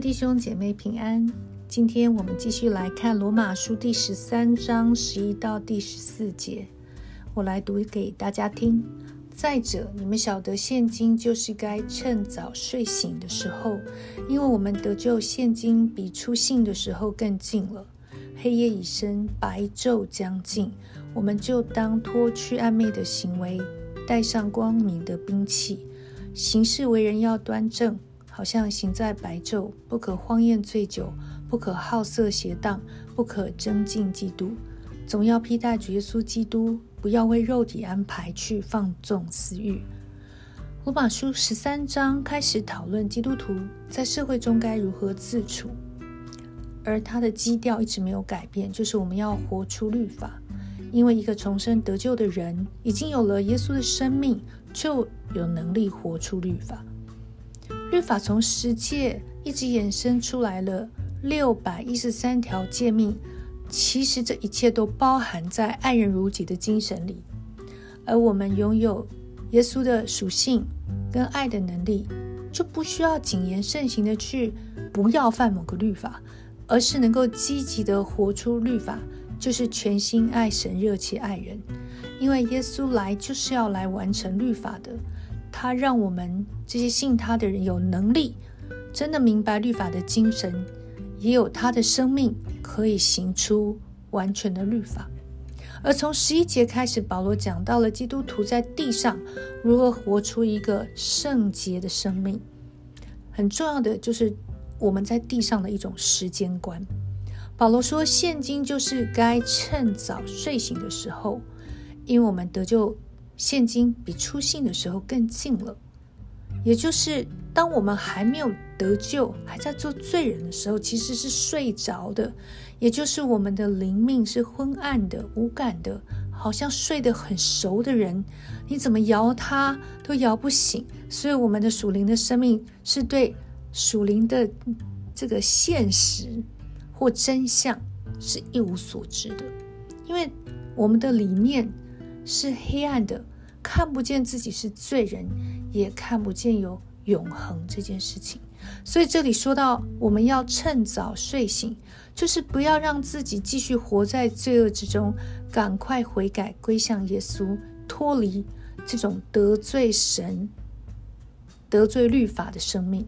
弟兄姐妹平安。今天我们继续来看罗马书第十三章十一到第十四节，我来读给大家听。再者，你们晓得，现今就是该趁早睡醒的时候，因为我们得救，现今比出信的时候更近了。黑夜已深，白昼将近，我们就当脱去暧昧的行为，带上光明的兵器，行事为人要端正。好像行在白昼，不可荒宴醉酒，不可好色邪荡，不可争竞嫉妒，总要披戴主耶稣基督，不要为肉体安排去放纵私欲。罗马书十三章开始讨论基督徒在社会中该如何自处，而他的基调一直没有改变，就是我们要活出律法，因为一个重生得救的人已经有了耶稣的生命，就有能力活出律法。律法从十诫一直衍生出来了六百一十三条诫命，其实这一切都包含在爱人如己的精神里。而我们拥有耶稣的属性跟爱的能力，就不需要谨言慎行的去不要犯某个律法，而是能够积极的活出律法，就是全心爱神、热切爱人。因为耶稣来就是要来完成律法的。他让我们这些信他的人有能力，真的明白律法的精神，也有他的生命可以行出完全的律法。而从十一节开始，保罗讲到了基督徒在地上如何活出一个圣洁的生命。很重要的就是我们在地上的一种时间观。保罗说，现今就是该趁早睡醒的时候，因为我们得救。现今比出信的时候更近了，也就是当我们还没有得救，还在做罪人的时候，其实是睡着的，也就是我们的灵命是昏暗的、无感的，好像睡得很熟的人，你怎么摇他都摇不醒。所以我们的属灵的生命是对属灵的这个现实或真相是一无所知的，因为我们的里面。是黑暗的，看不见自己是罪人，也看不见有永恒这件事情。所以这里说到，我们要趁早睡醒，就是不要让自己继续活在罪恶之中，赶快悔改归向耶稣，脱离这种得罪神、得罪律法的生命。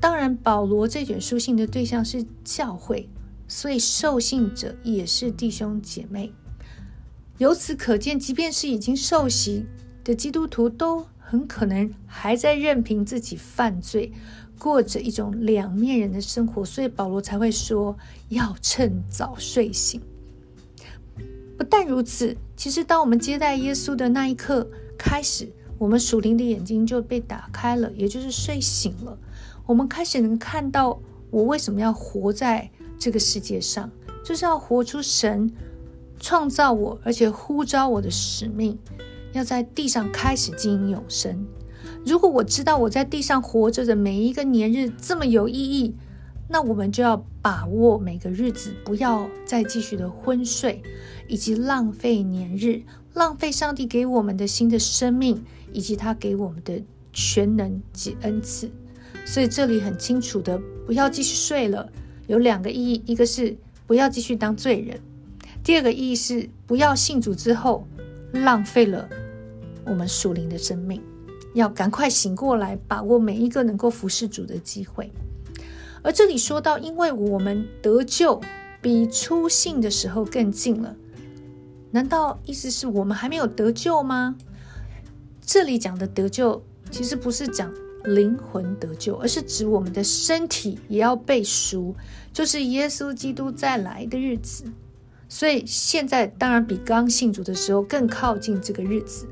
当然，保罗这卷书信的对象是教会，所以受信者也是弟兄姐妹。由此可见，即便是已经受洗的基督徒，都很可能还在任凭自己犯罪，过着一种两面人的生活。所以保罗才会说要趁早睡醒。不但如此，其实当我们接待耶稣的那一刻开始，我们属灵的眼睛就被打开了，也就是睡醒了。我们开始能看到，我为什么要活在这个世界上，就是要活出神。创造我，而且呼召我的使命，要在地上开始经营永生。如果我知道我在地上活着的每一个年日这么有意义，那我们就要把握每个日子，不要再继续的昏睡，以及浪费年日，浪费上帝给我们的新的生命，以及他给我们的全能及恩赐。所以这里很清楚的，不要继续睡了。有两个意义，一个是不要继续当罪人。第二个意义是，不要信主之后浪费了我们属灵的生命，要赶快醒过来，把握每一个能够服侍主的机会。而这里说到，因为我们得救比出信的时候更近了，难道意思是我们还没有得救吗？这里讲的得救，其实不是讲灵魂得救，而是指我们的身体也要被赎，就是耶稣基督再来的日子。所以现在当然比刚信主的时候更靠近这个日子，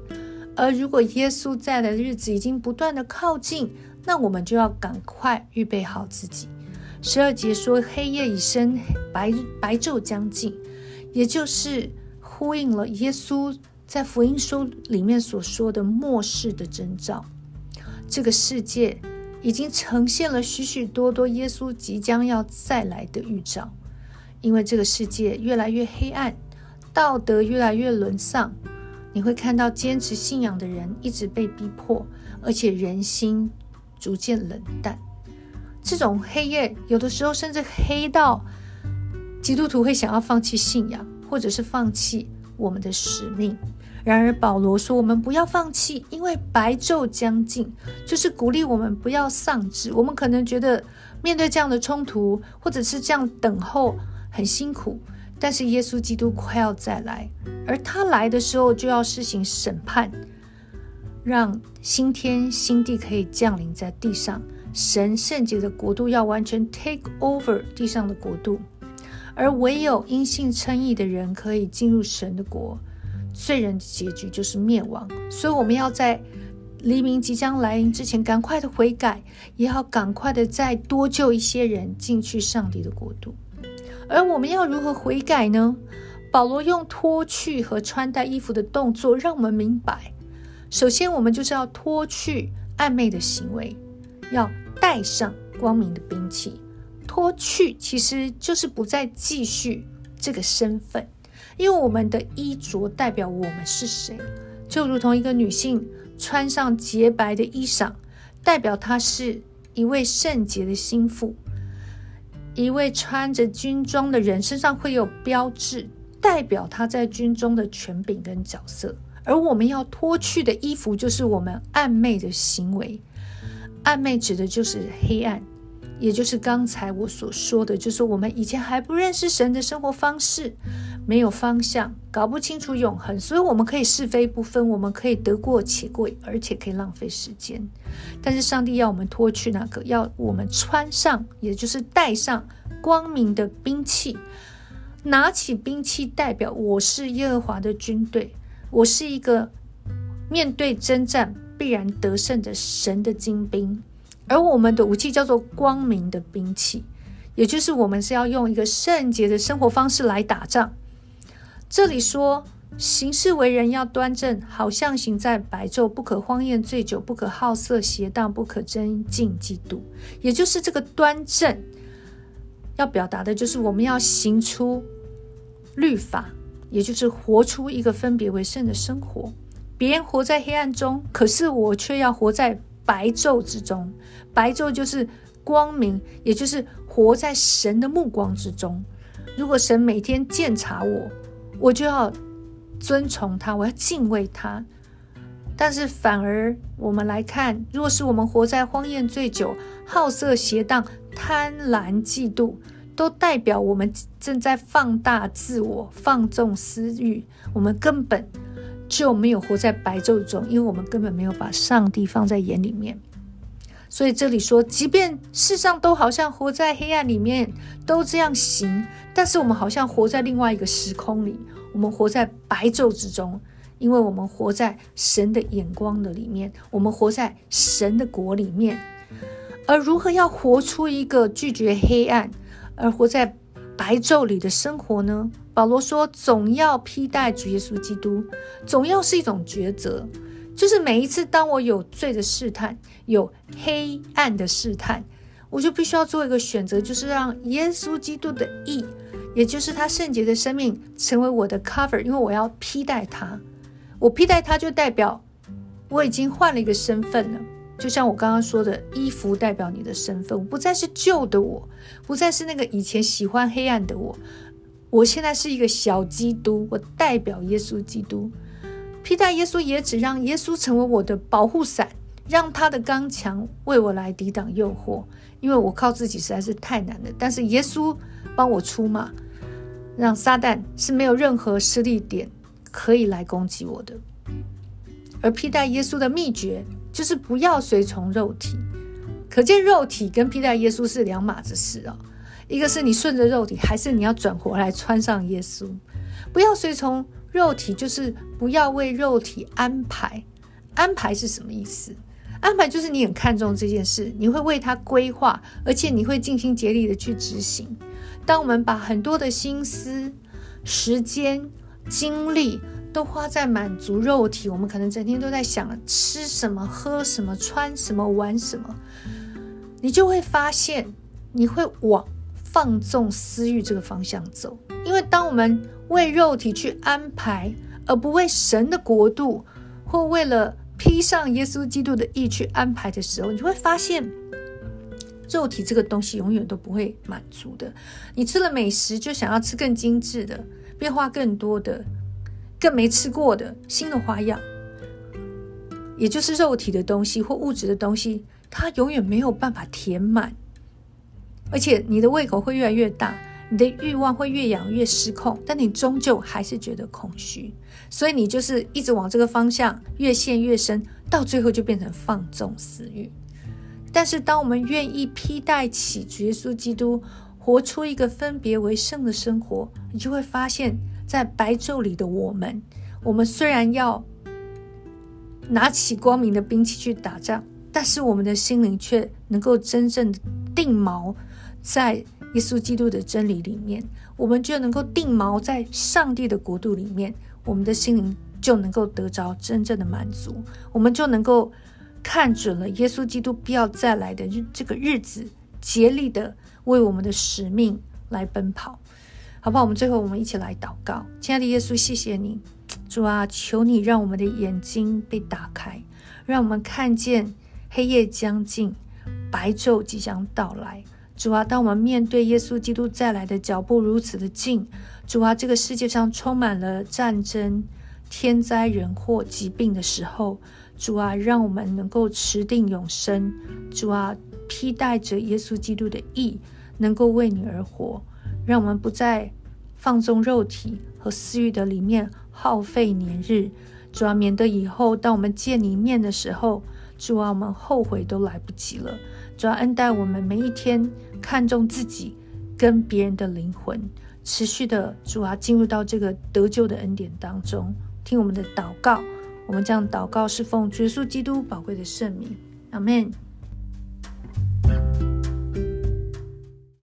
而如果耶稣在的日子已经不断的靠近，那我们就要赶快预备好自己。十二节说黑夜已深，白白昼将近，也就是呼应了耶稣在福音书里面所说的末世的征兆。这个世界已经呈现了许许多多耶稣即将要再来的预兆。因为这个世界越来越黑暗，道德越来越沦丧，你会看到坚持信仰的人一直被逼迫，而且人心逐渐冷淡。这种黑夜有的时候甚至黑到基督徒会想要放弃信仰，或者是放弃我们的使命。然而保罗说：“我们不要放弃，因为白昼将近，就是鼓励我们不要丧志。我们可能觉得面对这样的冲突，或者是这样等候很辛苦，但是耶稣基督快要再来，而他来的时候就要施行审判，让新天新地可以降临在地上，神圣洁的国度要完全 take over 地上的国度，而唯有因信称义的人可以进入神的国。”罪人的结局就是灭亡，所以我们要在黎明即将来临之前，赶快的悔改，也要赶快的再多救一些人进去上帝的国度。而我们要如何悔改呢？保罗用脱去和穿戴衣服的动作，让我们明白：首先，我们就是要脱去暧昧的行为，要带上光明的兵器。脱去其实就是不再继续这个身份。因为我们的衣着代表我们是谁，就如同一个女性穿上洁白的衣裳，代表她是一位圣洁的心腹；一位穿着军装的人身上会有标志，代表他在军中的权柄跟角色。而我们要脱去的衣服，就是我们暧昧的行为。暧昧指的就是黑暗。也就是刚才我所说的，就是我们以前还不认识神的生活方式，没有方向，搞不清楚永恒，所以我们可以是非不分，我们可以得过且过，而且可以浪费时间。但是上帝要我们脱去那个，要我们穿上，也就是带上光明的兵器，拿起兵器，代表我是耶和华的军队，我是一个面对征战必然得胜的神的精兵。而我们的武器叫做光明的兵器，也就是我们是要用一个圣洁的生活方式来打仗。这里说行事为人要端正，好像行在白昼，不可荒宴醉酒，不可好色邪荡，不可争竞嫉妒。也就是这个端正，要表达的就是我们要行出律法，也就是活出一个分别为圣的生活。别人活在黑暗中，可是我却要活在。白昼之中，白昼就是光明，也就是活在神的目光之中。如果神每天鉴察我，我就要尊崇他，我要敬畏他。但是反而我们来看，若是我们活在荒宴醉酒、好色邪荡、贪婪嫉妒，都代表我们正在放大自我、放纵私欲，我们根本。就没有活在白昼中，因为我们根本没有把上帝放在眼里面。所以这里说，即便世上都好像活在黑暗里面，都这样行，但是我们好像活在另外一个时空里。我们活在白昼之中，因为我们活在神的眼光的里面，我们活在神的国里面。而如何要活出一个拒绝黑暗，而活在白昼里的生活呢？保罗说：“总要披戴主耶稣基督，总要是一种抉择，就是每一次当我有罪的试探，有黑暗的试探，我就必须要做一个选择，就是让耶稣基督的义，也就是他圣洁的生命，成为我的 cover，因为我要披戴他。我披戴他，就代表我已经换了一个身份了。就像我刚刚说的，衣服代表你的身份，我不再是旧的我，不再是那个以前喜欢黑暗的我。”我现在是一个小基督，我代表耶稣基督，披戴耶稣也只让耶稣成为我的保护伞，让他的刚强为我来抵挡诱惑，因为我靠自己实在是太难了。但是耶稣帮我出马，让撒旦是没有任何失力点可以来攻击我的。而披戴耶稣的秘诀就是不要随从肉体，可见肉体跟披戴耶稣是两码子事啊。一个是你顺着肉体，还是你要转回来穿上耶稣？不要随从肉体，就是不要为肉体安排。安排是什么意思？安排就是你很看重这件事，你会为他规划，而且你会尽心竭力的去执行。当我们把很多的心思、时间、精力都花在满足肉体，我们可能整天都在想吃什么、喝什么、穿什么、玩什么，你就会发现你会往。放纵私欲这个方向走，因为当我们为肉体去安排，而不为神的国度，或为了披上耶稣基督的义去安排的时候，你就会发现肉体这个东西永远都不会满足的。你吃了美食，就想要吃更精致的、变化更多的、更没吃过的新的花样，也就是肉体的东西或物质的东西，它永远没有办法填满，而且你的胃口会越来越大。你的欲望会越养越失控，但你终究还是觉得空虚，所以你就是一直往这个方向越陷越深，到最后就变成放纵私欲。但是，当我们愿意披戴起主耶稣基督，活出一个分别为圣的生活，你就会发现，在白昼里的我们，我们虽然要拿起光明的兵器去打仗，但是我们的心灵却能够真正定锚在。耶稣基督的真理里面，我们就能够定锚在上帝的国度里面，我们的心灵就能够得着真正的满足，我们就能够看准了耶稣基督必要再来的日这个日子，竭力的为我们的使命来奔跑，好不好？我们最后我们一起来祷告，亲爱的耶稣，谢谢你，主啊，求你让我们的眼睛被打开，让我们看见黑夜将近，白昼即将到来。主啊，当我们面对耶稣基督再来的脚步如此的近，主啊，这个世界上充满了战争、天灾人祸、疾病的时候，主啊，让我们能够持定永生。主啊，披戴着耶稣基督的义，能够为你而活，让我们不再放纵肉体和私欲的里面耗费年日。主啊，免得以后当我们见你面的时候，主啊，我们后悔都来不及了。主要恩待我们每一天，看重自己跟别人的灵魂，持续的主啊进入到这个得救的恩典当中，听我们的祷告。我们这样祷告是奉耶稣基督宝贵的圣名，阿门。